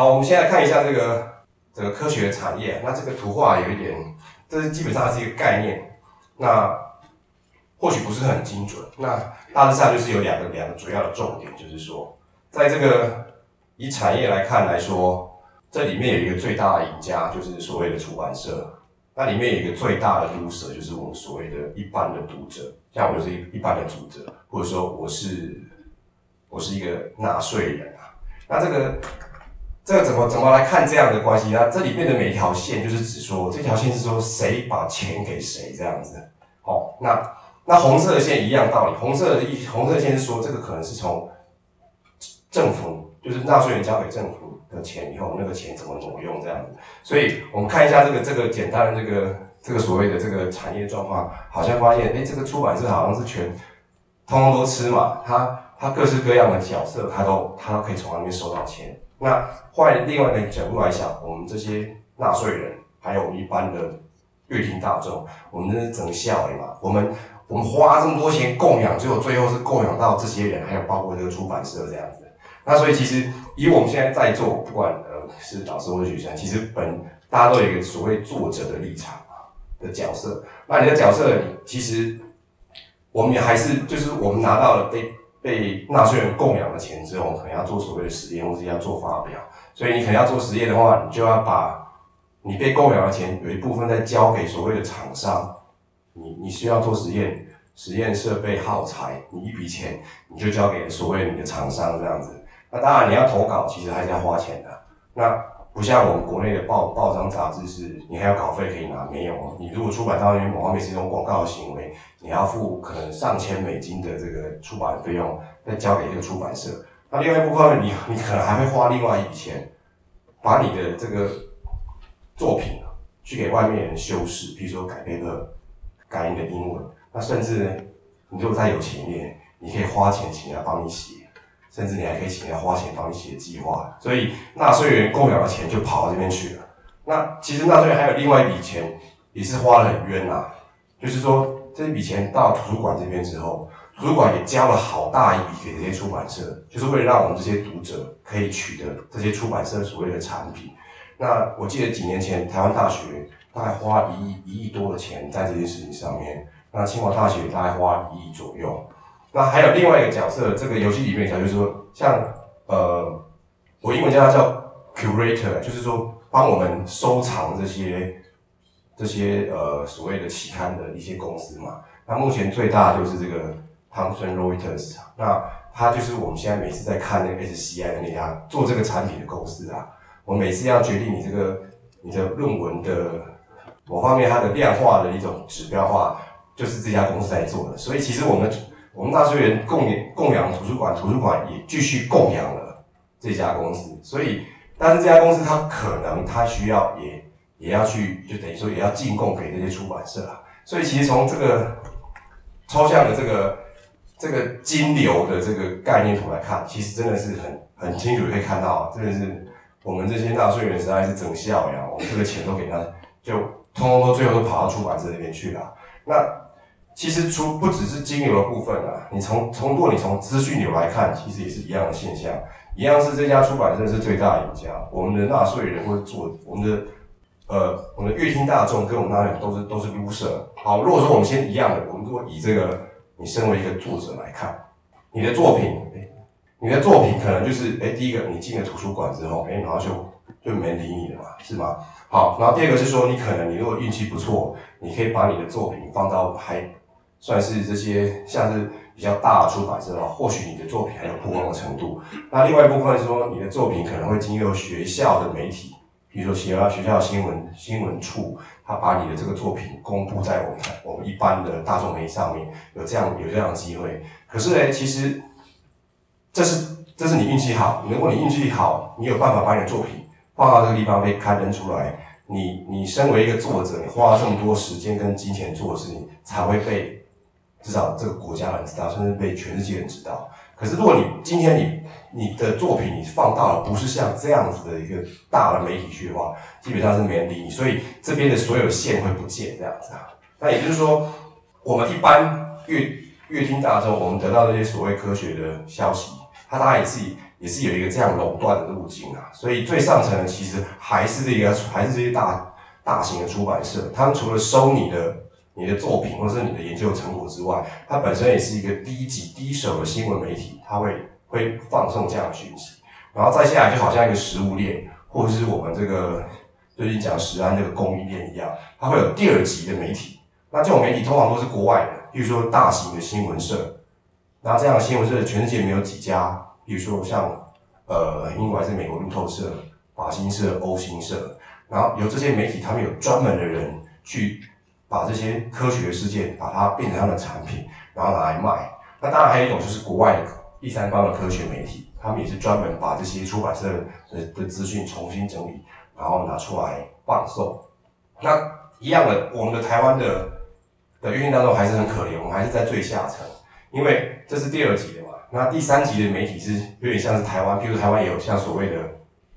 好，我们现在看一下这个这个科学产业。那这个图画有一点，这是基本上是一个概念。那或许不是很精准。那大致上就是有两个两个主要的重点，就是说，在这个以产业来看来说，这里面有一个最大的赢家，就是所谓的出版社。那里面有一个最大的 loser，就是我们所谓的一般的读者，像我就是一一般的读者，或者说我是我是一个纳税人啊。那这个这个怎么怎么来看这样的关系？那这里面的每一条线，就是指说这条线是说谁把钱给谁这样子。好，那那红色的线一样道理，红色的一红色线是说这个可能是从政府，就是纳税人交给政府。的钱以后，那个钱怎么挪用这样子？所以我们看一下这个这个简单的这个这个所谓的这个产业状况，好像发现，哎，这个出版社好像是全通通都吃嘛，他他各式各样的角色，他都他都可以从那边收到钱。那换另外一个角度来想，我们这些纳税人，还有我们一般的阅听大众，我们这是整笑的嘛？我们我们花这么多钱供养，最后最后是供养到这些人，还有包括这个出版社这样子。那所以其实以我们现在在座，不管呃是导师或者学生，其实本大家都有一个所谓作者的立场啊的角色。那你的角色，其实我们也还是就是我们拿到了被被纳税人供养的钱之后，可能要做所谓的实验，或者要做发表。所以你可能要做实验的话，你就要把你被供养的钱有一部分再交给所谓的厂商。你你需要做实验，实验设备耗材，你一笔钱你就交给所谓你的厂商这样子。那当然，你要投稿，其实还是要花钱的。那不像我们国内的报报章杂志，是你还有稿费可以拿，没有。你如果出版到那边某方面是一种广告行为，你要付可能上千美金的这个出版费用，再交给这个出版社。那另外一部分，你你可能还会花另外一笔钱，把你的这个作品啊去给外面人修饰，比如说改配个改你的英文。那甚至呢，你如果再有钱一点，你可以花钱请人帮你写。甚至你还可以请人花钱帮你写计划，所以纳税人供养的钱就跑到这边去了。那其实纳税人还有另外一笔钱，也是花得很冤呐、啊。就是说，这笔钱到图书馆这边之后，图书馆也交了好大一笔给这些出版社，就是为了让我们这些读者可以取得这些出版社所谓的产品。那我记得几年前台湾大学大概花一亿一亿多的钱在这件事情上面，那清华大学大概花一亿左右。那还有另外一个角色，这个游戏里面讲就是说，像呃，我英文叫它叫 curator，就是说帮我们收藏这些这些呃所谓的期刊的一些公司嘛。那目前最大就是这个 Thomson Reuters，那它就是我们现在每次在看那个 SCI 的那家做这个产品的公司啊。我每次要决定你这个你的论文的某方面它的量化的一种指标化，就是这家公司在做的。所以其实我们。我们纳税人供养供养图书馆，图书馆也继续供养了这家公司。所以，但是这家公司它可能它需要也也要去，就等于说也要进贡给这些出版社啊。所以，其实从这个抽象的这个这个金流的这个概念图来看，其实真的是很很清楚可以看到，真的是我们这些纳税人实在是整笑呀！我们这个钱都给他，就通通都最后都跑到出版社那边去了。那。其实除不只是金流的部分啊，你从从如果你从资讯流来看，其实也是一样的现象，一样是这家出版社是最大的赢家。我们的纳税人或者做我们的呃我们的阅听大众跟我们纳税人都是都是 loser。好，如果说我们先一样的，我们如果以这个你身为一个作者来看，你的作品，你的作品可能就是哎第一个你进了图书馆之后，哎然后就就没理你了嘛，是吗？好，然后第二个是说你可能你如果运气不错，你可以把你的作品放到还。算是这些像是比较大的出版社的话，或许你的作品还有曝光的程度。那另外一部分是说，你的作品可能会经由学校的媒体，比如说学校学校新闻新闻处，他把你的这个作品公布在我们我们一般的大众媒体上面，有这样有这样的机会。可是呢，其实这是这是你运气好。如果你运气好，你有办法把你的作品放到这个地方被刊登出来，你你身为一个作者，你花了这么多时间跟金钱做的事情，才会被。至少这个国家人知道，甚至被全世界人知道。可是，如果你今天你你的作品你放到了不是像这样子的一个大的媒体去的话，基本上是没人理你。所以这边的所有线会不见这样子啊。那也就是说，我们一般阅阅听大众，我们得到这些所谓科学的消息，它当然也是也是有一个这样垄断的路径啊。所以最上层的其实还是这个还是这些大大型的出版社，他们除了收你的你的作品或者是你的研究成果之外，它本身也是一个低级低手的新闻媒体，它会会放送这样的讯息，然后再下来就好像一个食物链，或者是我们这个最近讲食安这个供应链一样，它会有第二级的媒体。那这种媒体通常都是国外的，比如说大型的新闻社。那这样新闻社全世界没有几家，比如说像呃英国还是美国路透社、法新社、欧新社，然后有这些媒体，他们有专门的人去把这些科学事件把它变成他的产品，然后拿来卖。那当然还有一种就是国外的第三方的科学媒体，他们也是专门把这些出版社的的资讯重新整理，然后拿出来放送。那一样的，我们的台湾的。的运营当中还是很可怜，我们还是在最下层，因为这是第二级的嘛。那第三级的媒体是有点像是台湾，譬如台湾也有像所谓的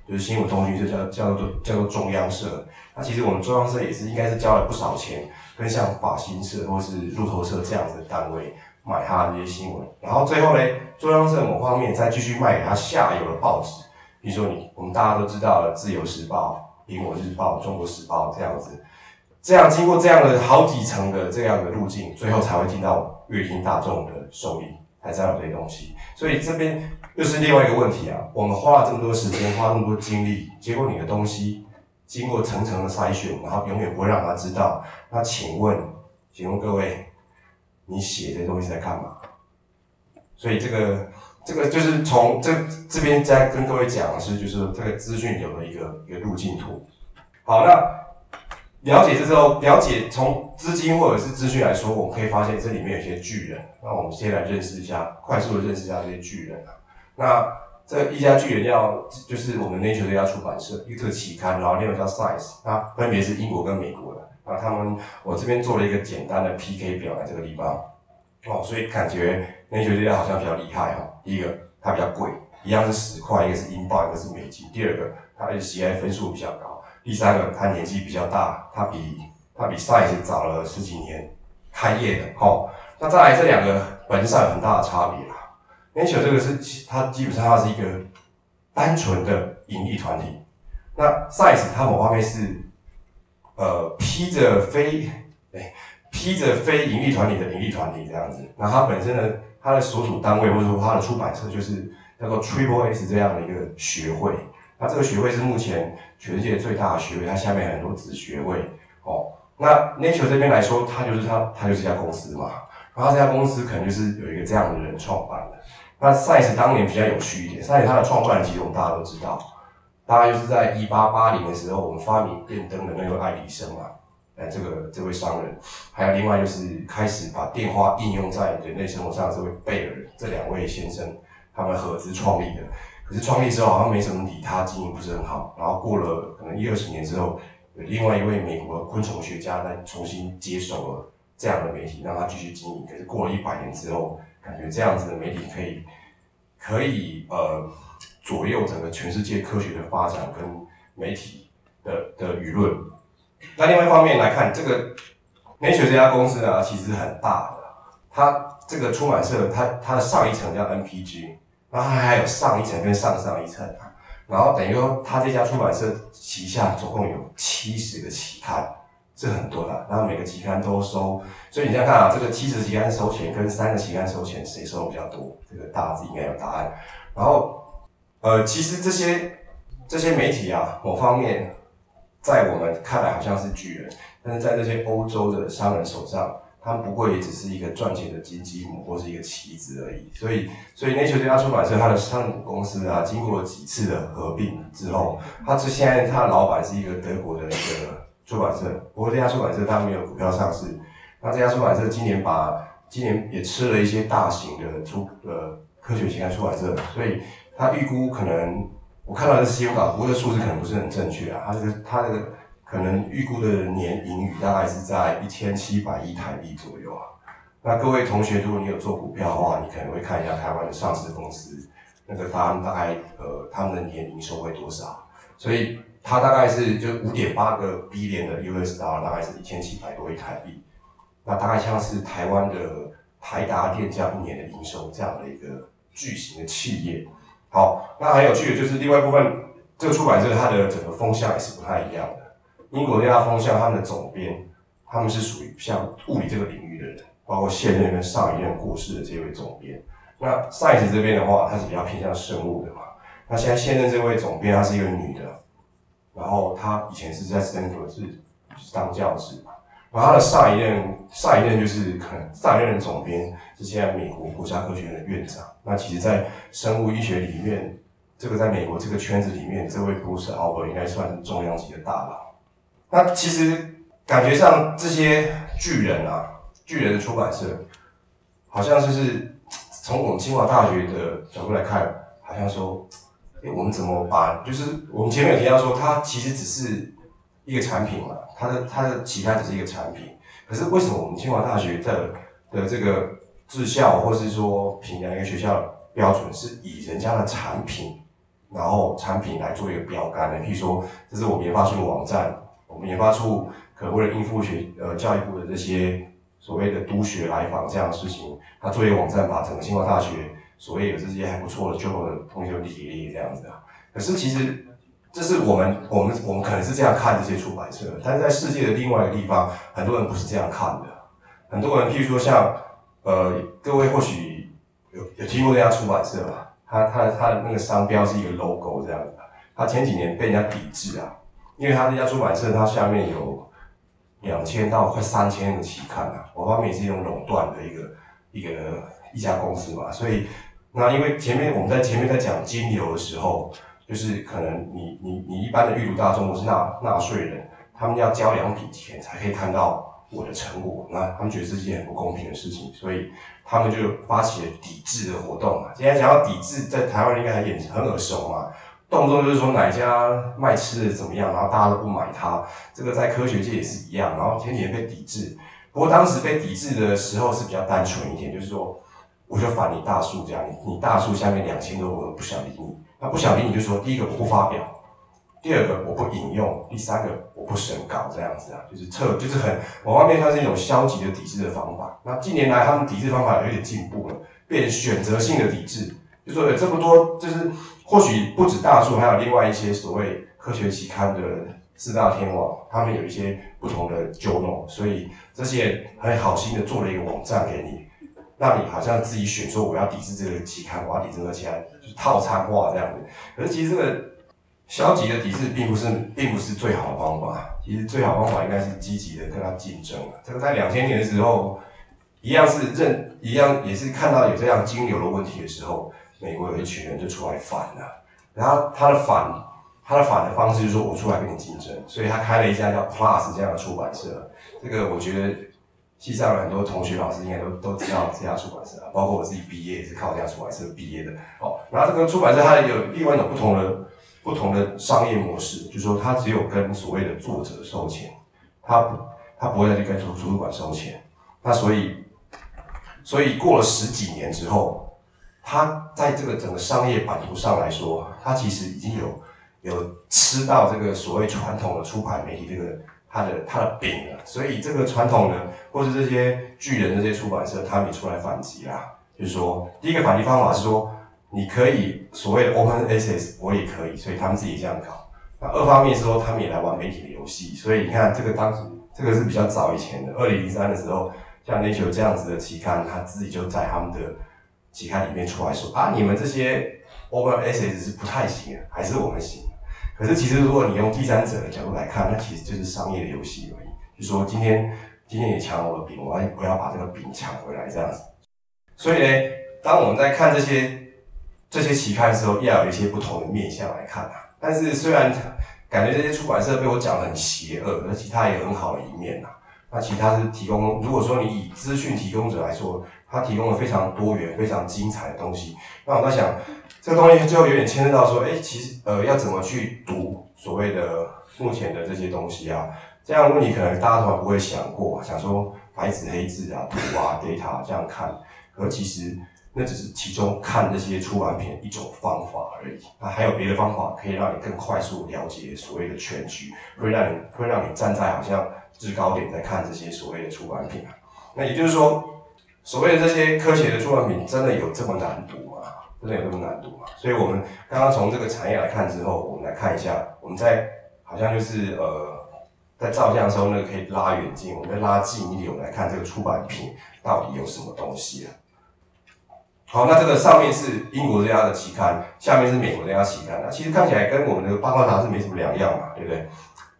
就是新闻通讯社，叫叫做叫做中央社。那其实我们中央社也是应该是交了不少钱，跟像法新社或是路透社这样子的单位买他的这些新闻，然后最后呢，中央社某方面再继续卖给他下游的报纸，比如说你我们大家都知道的《自由时报》、《苹果日报》、《中国时报》这样子。这样经过这样的好几层的这样的路径，最后才会进到阅听大众的手里，才知道这些东西。所以这边又是另外一个问题啊！我们花了这么多时间，花那么多精力，结果你的东西经过层层的筛选，然后永远不会让他知道。那请问，请问各位，你写这东西在干嘛？所以这个这个就是从这这边再跟各位讲的是，就是这个资讯流的一个一个路径图。好，那。了解这之后，了解从资金或者是资讯来说，我们可以发现这里面有些巨人。那我们先来认识一下，快速的认识一下这些巨人。那这一家巨人叫就是我们 Nature 这家出版社，一个期刊，然后另外叫 Science，那分别是英国跟美国的。那他们我这边做了一个简单的 PK 表在这个地方哦，所以感觉 Nature 这家好像比较厉害哈。第一个它比较贵，一样是十块，一个是英镑，一个是美金。第二个它的 HCI 分数比较高。第三个，它年纪比较大，它比它比 Science 早了十几年开业的，齁。那再来这两个本质上有很大的差别啦。Nature 这个是它基本上它是一个单纯的盈利团体，那 Science 它某方面是呃披着非哎披着非盈利团体的盈利团体这样子。那它本身的，它的所属单位或者说它的出版社就是叫做 Triple S 这样的一个学会。那这个学会是目前全世界最大的学会，它下面很多子学会哦。那 Nature 这边来说，它就是它，它就是一家公司嘛。然后这家公司可能就是有一个这样的人创办的。那 Size 当年比较有趣一点，Size 它的创办人其实我们大家都知道，大概就是在一八八零的时候，我们发明电灯的那位爱迪生嘛，哎，这个这位商人，还有另外就是开始把电话应用在人类生活上这位贝尔，这两位先生，他们合资创立的。可是创立之后好像没什么理他，经营不是很好。然后过了可能一二十年之后，有另外一位美国昆虫学家来重新接手了这样的媒体，让他继续经营。可是过了一百年之后，感觉这样子的媒体可以可以呃左右整个全世界科学的发展跟媒体的的舆论。那另外一方面来看，这个 Nature 这家公司呢，其实很大的。它这个出版社，它它的上一层叫 NPG。然后它还有上一层跟上上一层，然后等于说，他这家出版社旗下总共有七十个期刊，这很多的。然后每个期刊都收，所以你这样看啊，这个七十期刊收钱跟三个期刊收钱，谁收的比较多？这个大家自己应该有答案。然后，呃，其实这些这些媒体啊，某方面在我们看来好像是巨人，但是在这些欧洲的商人手上。他们不过也只是一个赚钱的金鸡母或是一个棋子而已，所以，所以 Nature 这家出版社，它的上市公司啊，经过了几次的合并之后，它是现在它的老板是一个德国的一个出版社，不过这家出版社它没有股票上市，那这家出版社今年把今年也吃了一些大型的出呃科学期刊出版社，所以他预估可能我看到的是新闻稿，不过这数字可能不是很正确啊，它这个它这个。可能预估的年盈余大概是在一千七百亿台币左右啊。那各位同学，如果你有做股票的话，你可能会看一下台湾的上市公司，那个他们大概呃他们的年营收会多少？所以它大概是就五点八个 B 点的 US dollar，大概是一千七百多亿台币。那大概像是台湾的台达电这样一年的营收这样的一个巨型的企业。好，那很有趣的就是另外一部分，这个出版社它的整个风向也是不太一样的。英国那家风向，他们的总编他们是属于像物理这个领域的人，包括现任跟上一任过世的这位总编。那 Science 这边的话，它是比较偏向生物的嘛。那现在现任这位总编她是一个女的，然后他以前是在 Stanford 是是当教职嘛。然后他的上一任上一任就是可能上一任总编是现在美国国家科学院的院长。那其实，在生物医学里面，这个在美国这个圈子里面，这位 Bruce Albert 应该算是重量级的大佬。那其实感觉上这些巨人啊，巨人的出版社，好像就是从我们清华大学的角度来看，好像说，我们怎么把，就是我们前面有提到说，它其实只是一个产品嘛，它的它的其他只是一个产品，可是为什么我们清华大学的的这个治校，或是说评价一个学校标准，是以人家的产品，然后产品来做一个标杆呢？譬如说，这是我们研发出的网站。我们研发出可为了应付学呃教育部的这些所谓的督学来访这样的事情，他做一个网站，把整个清华大学所谓有这些还不错的就的同学都列一列这样子啊。可是其实这是我们我们我们可能是这样看这些出版社，但是在世界的另外一个地方，很多人不是这样看的。很多人譬如说像呃各位或许有有听过这家出版社吧？他他他的那个商标是一个 logo 这样子，他前几年被人家抵制啊。因为他那家出版社，它下面有两千到快三千的期刊啊，我方面也是一种垄断的一个一个一家公司嘛，所以那因为前面我们在前面在讲金流的时候，就是可能你你你一般的阅读大众都是纳纳税人，他们要交两笔钱才可以看到我的成果，那他们觉得这是件很不公平的事情，所以他们就发起了抵制的活动嘛。今天讲到抵制，在台湾应该很很耳熟嘛。动不动就是说哪家卖吃的怎么样，然后大家都不买它。这个在科学界也是一样。然后前几年被抵制，不过当时被抵制的时候是比较单纯一点，就是说我就反你大数这样，你大数下面两千多个我不想理你。那不想理你就说，第一个我不发表，第二个我不引用，第三个我不审稿这样子啊，就是撤，就是很往外面看是一种消极的抵制的方法。那近年来他们抵制方法有点进步了，变选择性的抵制，就说有这么多就是。或许不止大数，还有另外一些所谓科学期刊的四大天王，他们有一些不同的 journal，所以这些很好心的做了一个网站给你，让你好像自己选说我要抵制这个期刊，我要抵制这个期刊，就是套餐化这样子。可是其实这个消极的抵制并不是并不是最好的方法，其实最好方法应该是积极的跟他竞争。这个在两千年的时候，一样是认一样也是看到有这样金流的问题的时候。美国有一群人就出来反了，然后他的反，他的反的方式就是说我出来跟你竞争，所以他开了一家叫 Plus 这样的出版社。这个我觉得系上很多同学老师应该都都知道这家出版社，包括我自己毕业也是靠这家出版社毕业的。哦，然后这个出版社它有另外一种不同的不同的商业模式，就是说它只有跟所谓的作者收钱，它不它不会再去跟图图书馆收钱。那所以所以过了十几年之后。他在这个整个商业版图上来说，他其实已经有有吃到这个所谓传统的出版媒体这个他的他的饼了，所以这个传统的或者这些巨人这些出版社，他们也出来反击啦。就是说，第一个反击方法是说，你可以所谓的 open access，我也可以，所以他们自己这样搞。那二方面是说，他们也来玩媒体的游戏，所以你看这个当时这个是比较早以前的，二零零三的时候，像 Nature 这样子的期刊，他自己就在他们的。期刊里面出来说啊，你们这些 open access 是不太行的，还是我们行？可是其实如果你用第三者的角度来看，那其实就是商业的游戏而已。就是说今天今天你抢我的饼，我要我要把这个饼抢回来这样子。所以呢，当我们在看这些这些期刊的时候，要有一些不同的面向来看啊。但是虽然感觉这些出版社被我讲得很邪恶，而其他也有很好的一面呐。那其他是提供，如果说你以资讯提供者来说。他提供了非常多元、非常精彩的东西。那我在想，这个东西最后有点牵涉到说，哎、其实呃，要怎么去读所谓的目前的这些东西啊？这样问题可能大家都不会想过，想说白纸黑字啊、图啊、data 这样看。可其实那只是其中看这些出版品一种方法而已。那还有别的方法可以让你更快速了解所谓的全局，会让你会让你站在好像制高点在看这些所谓的出版品啊。那也就是说。所谓的这些科学的出版品，真的有这么难读吗？真的有这么难读吗？所以我们刚刚从这个产业来看之后，我们来看一下，我们在好像就是呃，在照相的时候呢，可以拉远近，我们再拉近一点，我们来看这个出版品到底有什么东西啊？好，那这个上面是英国这家的期刊，下面是美国这家期刊，那其实看起来跟我们的八卦杂志没什么两样嘛，对不对？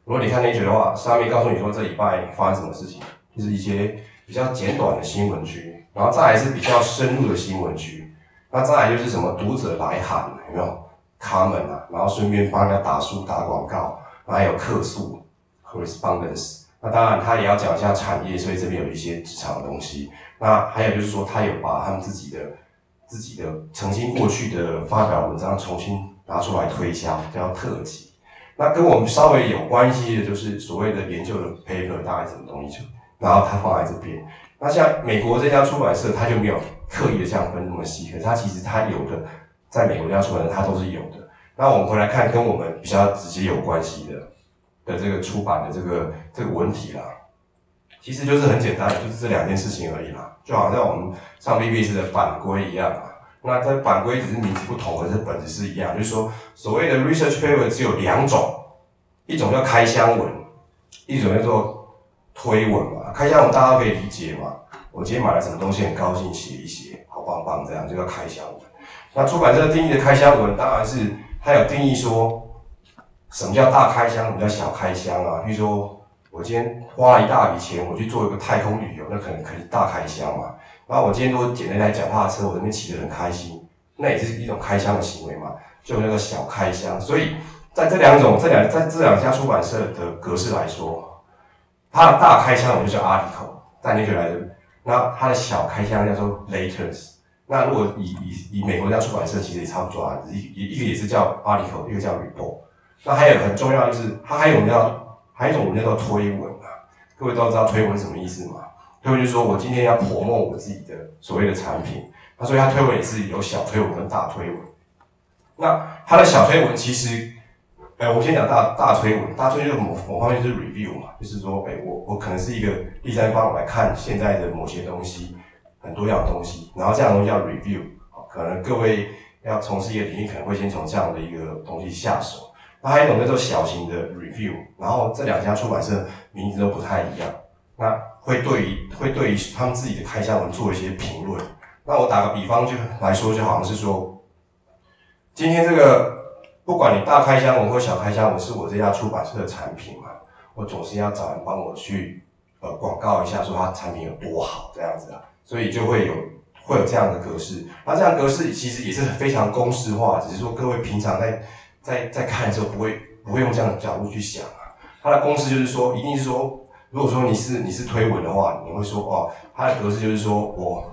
如果你看天水的话，上面告诉你说这礼拜发生什么事情，就是一些比较简短的新闻区，然后再来是比较深入的新闻区。那再来就是什么读者来函有没有他们啊，然后顺便帮人家打书打广告，然后还有客诉 correspondence。那当然他也要讲一下产业，所以这边有一些职场的东西。那还有就是说，他有把他们自己的自己的曾经过去的发表文章重新拿出来推销，叫特辑。那跟我们稍微有关系的就是所谓的研究的 paper 大概什么东西就，然后他放在这边。那像美国这家出版社，他就没有。刻意的这样分那么细，可是他其实他有的，在美国这样出版的他都是有的。那我们回来看跟我们比较直接有关系的的这个出版的这个这个文体啦，其实就是很简单的，就是这两件事情而已啦。就好像我们上 PBS 的版规一样嘛，那这版规只是名字不同，可是本质是一样。就是说，所谓的 research paper 只有两种，一种叫开箱文，一种叫做推文嘛。开箱文大家可以理解嘛。我今天买了什么东西，很高兴写一写，好棒棒，这样就叫开箱文。那出版社定义的开箱文，当然是它有定义说，什么叫大开箱，什么叫小开箱啊？比如说，我今天花了一大笔钱，我去做一个太空旅游，那可能可以大开箱嘛。然后我今天都捡了一台脚踏车，我这边骑得很开心，那也是一种开箱的行为嘛，就那个小开箱。所以在这两种、这两在这两家出版社的格式来说，它的大开箱我就叫 article，在那就来的。那它的小开箱叫做 letters。那如果以以以美国那家出版社其实也差不多啊，一一一个也是叫 article，一个叫 report。那还有很重要就是，它还有我们叫还有一种我们叫做推文啊。各位都知道推文什么意思吗？推文就是说我今天要 promote 我自己的所谓的产品，那所以它推文也是有小推文跟大推文。那它的小推文其实。哎，我先讲大大推文，大推就是某某方面是 review 嘛，就是说，哎，我我可能是一个第三方来看现在的某些东西，很多样东西，然后这样的东西叫 review，可能各位要从事一个领域，可能会先从这样的一个东西下手。那还有一种叫做小型的 review，然后这两家出版社名字都不太一样，那会对于会对于他们自己的开箱文做一些评论。那我打个比方就来说，就好像是说，今天这个。不管你大开箱文或小开箱文，是我这家出版社的产品嘛，我总是要找人帮我去呃广告一下，说它产品有多好这样子啊，所以就会有会有这样的格式。那这样格式其实也是非常公式化，只是说各位平常在在在看的时候不会不会用这样的角度去想啊。他的公式就是说，一定是说，如果说你是你是推文的话，你会说哦，他的格式就是说我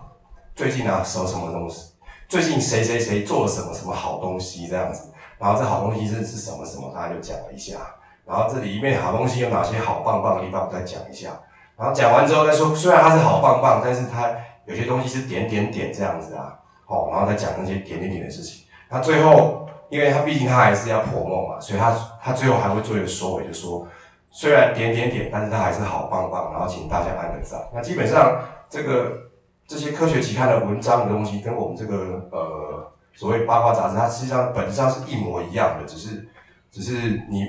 最近啊什么什么东西，最近谁谁谁做了什么什么好东西这样子。然后这好东西是是什么什么，大家就讲了一下。然后这里面好东西有哪些好棒棒的地方，我再讲一下。然后讲完之后再说，虽然它是好棒棒，但是它有些东西是点点点这样子啊。哦，然后再讲那些点点点的事情。那最后，因为他毕竟他还是要破梦嘛，所以他他最后还会做一个收尾，就说虽然点点点，但是他还是好棒棒。然后请大家按个赞。那基本上这个这些科学期刊的文章的东西，跟我们这个呃。所谓八卦杂志，它实际上本质上是一模一样的，只是只是你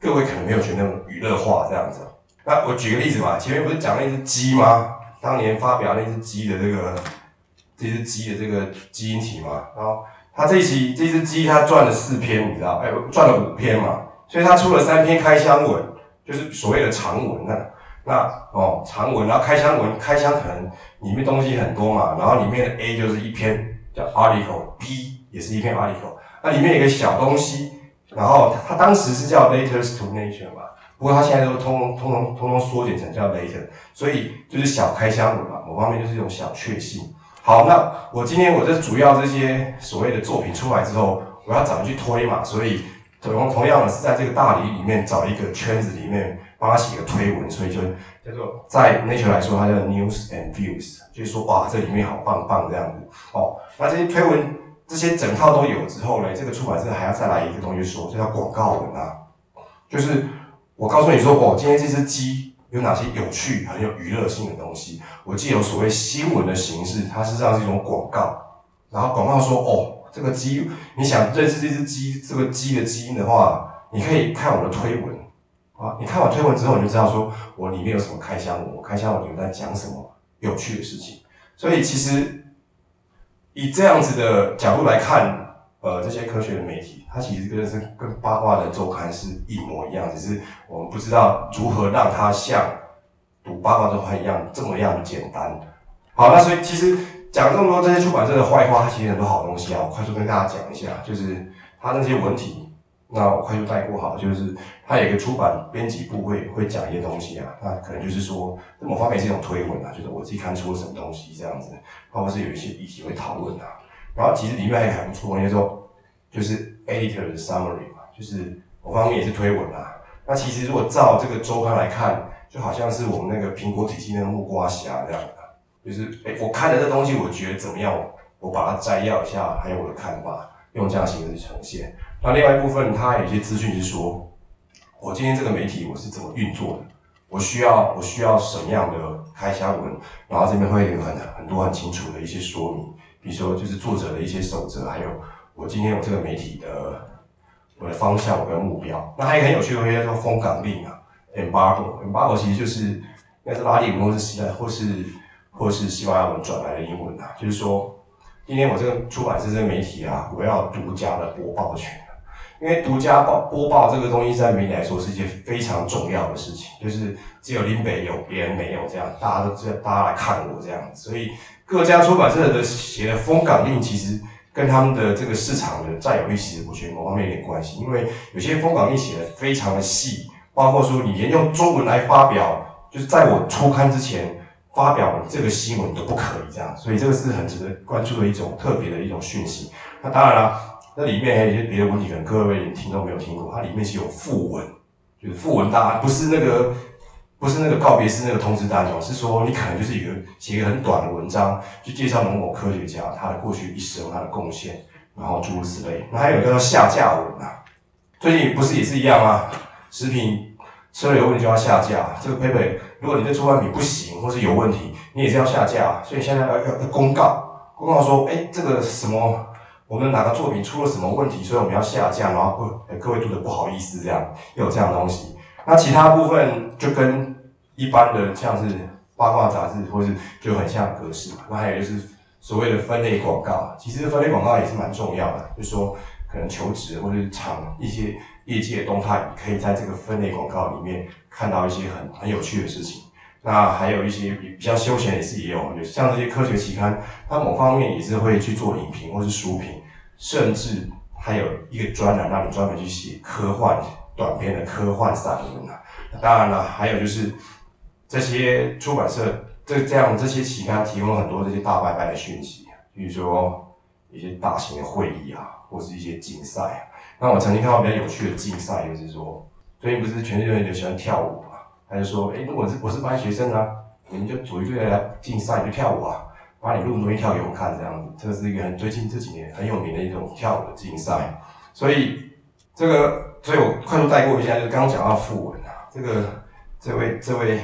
各位可能没有觉得那种娱乐化这样子。那我举个例子吧，前面不是讲了一只鸡吗？当年发表那只鸡的这个这只鸡的这个基因体嘛，然后它这一期这只鸡它赚了四篇，你知道？哎，赚了五篇嘛，所以它出了三篇开箱文，就是所谓的长文呐那哦长文，然后开箱文开箱可能里面东西很多嘛，然后里面的 A 就是一篇。叫 article，B 也是一篇 article，那里面有个小东西，然后它当时是叫 letters to nature 嘛，不过它现在都通通通通通缩减成叫 letter，所以就是小开箱文嘛，某方面就是一种小确幸。好，那我今天我这主要这些所谓的作品出来之后，我要怎么去推嘛？所以同同样的是在这个大理里面找一个圈子里面帮他写个推文，所以就叫做在 nature 来说，它叫 news and views，就是说哇，这里面好棒棒这样子哦。那这些推文，这些整套都有之后呢，这个出版社还要再来一个东西说，这叫广告文啊。就是我告诉你说，哦，今天这只鸡有哪些有趣、很有娱乐性的东西。我既有所谓新闻的形式，它实际上是一种广告，然后广告说哦，这个鸡，你想认识这只鸡，这个鸡的基因的话，你可以看我的推文啊。你看完推文之后，你就知道说我里面有什么开箱文，我开箱文里面在讲什么有趣的事情。所以其实以这样子的角度来看，呃，这些科学的媒体，它其实跟是跟八卦的周刊是一模一样，只是我们不知道如何让它像读八卦周刊一样这么样简单。好，那所以其实。讲这么多这些出版社的坏话，它其实很多好东西啊，我快速跟大家讲一下，就是它那些文体，那我快速带过好，就是它有一个出版编辑部会会讲一些东西啊，那可能就是说某方面是一种推文啊，就是我自己看出了什么东西这样子，包括是有一些议题会讨论啊，然后其实里面还还不错，那时候就是 editor 的 summary 嘛，就是某方面也是推文啊。那其实如果照这个周刊来看，就好像是我们那个苹果体系那个木瓜侠这样的。就是诶、我看了这东西，我觉得怎么样？我把它摘要一下，还有我的看法，用这样形式呈现。那另外一部分，它有些资讯是说，我今天这个媒体我是怎么运作的？我需要我需要什么样的开箱文？然后这边会有很很多很清楚的一些说明，比如说就是作者的一些守则，还有我今天有这个媒体的我的方向跟目标。那还有很有趣的东西叫做封港令啊，embargo，embargo 其实就是应该是拉丁文或是西或是。或是西班牙文转来的英文啊，就是说，今天我这个出版社这个媒体啊，我要独家的播报权，因为独家报播报这个东西在媒体来说是一件非常重要的事情，就是只有林北有，别人没有这样，大家都知道，大家来看我这样，所以各家出版社的写的封港令其实跟他们的这个市场的占有率其实我觉得某方面有点关系，因为有些封港令写的非常的细，包括说你连用中文来发表，就是在我出刊之前。发表这个新闻都不可以这样，所以这个是很值得关注的一种特别的一种讯息。那当然了，那里面还有一些别的问题，可能各位连听都没有听过。它里面是有附文，就是附文，大家不是那个不是那个告别式那个通知单哦，是说你可能就是一个写一个很短的文章，去介绍某某科学家他的过去一生、他的贡献，然后诸如此类。那还有一个叫下架文啊，最近不是也是一样吗？食品。吃了有问题就要下架，这个 paper 如果你的出版品不行或是有问题，你也是要下架。所以现在要要要公告，公告说，哎、这个什么，我们哪个作品出了什么问题，所以我们要下架，然后各各位读者不好意思这样，又有这样的东西。那其他部分就跟一般的像是八卦杂志或是就很像格式嘛。那还有就是所谓的分类广告，其实分类广告也是蛮重要的，就是说可能求职或者是厂一些。业界动态，可以在这个分类广告里面看到一些很很有趣的事情。那还有一些比比较休闲也是也有，就像这些科学期刊，它某方面也是会去做影评或是书评，甚至还有一个专栏让你专门去写科幻短篇的科幻散文啊。当然了，还有就是这些出版社这这样这些期刊提供了很多这些大拜拜的讯息，比如说一些大型的会议啊，或是一些竞赛啊。那我曾经看到比较有趣的竞赛，就是说，最近不是全世界人都喜欢跳舞嘛？他就说，诶、欸，如果是我是班学生啊，你们就组一队来竞赛，就跳舞啊，把你录东西跳给我看，这样子。这是一个很最近这几年很有名的一种跳舞的竞赛。所以这个，所以我快速带过一下，就是刚刚讲到附文啊，这个这位这位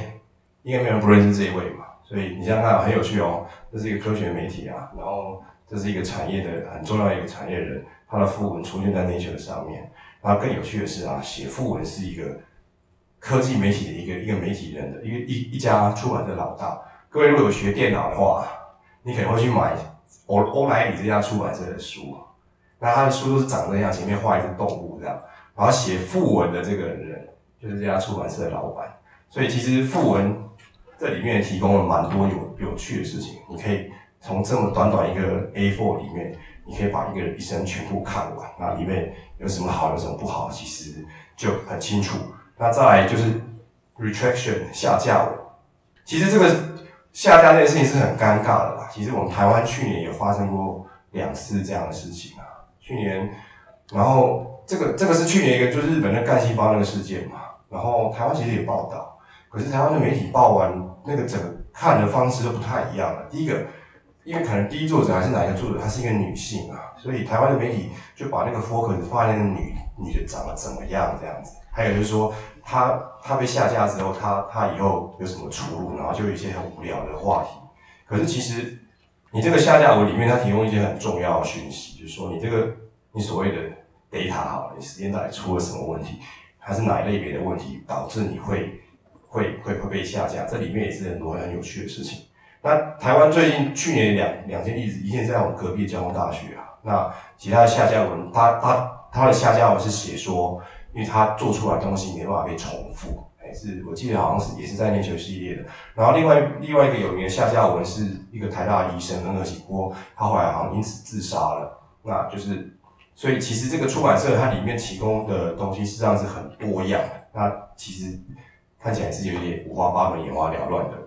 应该没有人不认识这一位嘛？所以你想想看，很有趣哦，这是一个科学媒体啊，然后这是一个产业的很重要的一个产业人。他的副文出现在 Nature 上面，然后更有趣的是啊，写副文是一个科技媒体的一个一个媒体人的一个一一家出版社老大。各位如果有学电脑的话，你可能会去买欧欧莱里这家出版社的书，那他的书都是长这样，前面画一只动物这样，然后写副文的这个人就是这家出版社的老板。所以其实副文这里面提供了蛮多有有趣的事情，你可以从这么短短一个 A4 里面。你可以把一个人一生全部看完，那里面有什么好，有什么不好，其实就很清楚。那再来就是 retraction 下架了，其实这个下架这件事情是很尴尬的啦。其实我们台湾去年有发生过两次这样的事情啊。去年，然后这个这个是去年一个就是日本的干细胞那个事件嘛。然后台湾其实也报道，可是台湾的媒体报完那个整个看的方式都不太一样了。第一个。因为可能第一作者还是哪一个作者，她是一个女性啊，所以台湾的媒体就把那个 focus 放在那个女女的长得怎么样这样子。还有就是说，她她被下架之后，她她以后有什么出路，然后就有一些很无聊的话题。可是其实你这个下架文里面它提供一些很重要的讯息，就是说你这个你所谓的 data 好，你时间到底出了什么问题，还是哪一类别的问题导致你会会会会被下架？这里面也是很多很有趣的事情。那台湾最近去年两两件例子，一件在我们隔壁的交通大学啊，那其他的下架文，他他他的下架文是写说，因为他做出来的东西没办法被重复。是我记得好像是也是在链球系列的，然后另外另外一个有名的下架文是一个台大的医生很可惜，不过他后来好像因此自杀了。那就是，所以其实这个出版社它里面提供的东西实际上是很多样的，那其实看起来是有点五花八门、眼花缭乱的。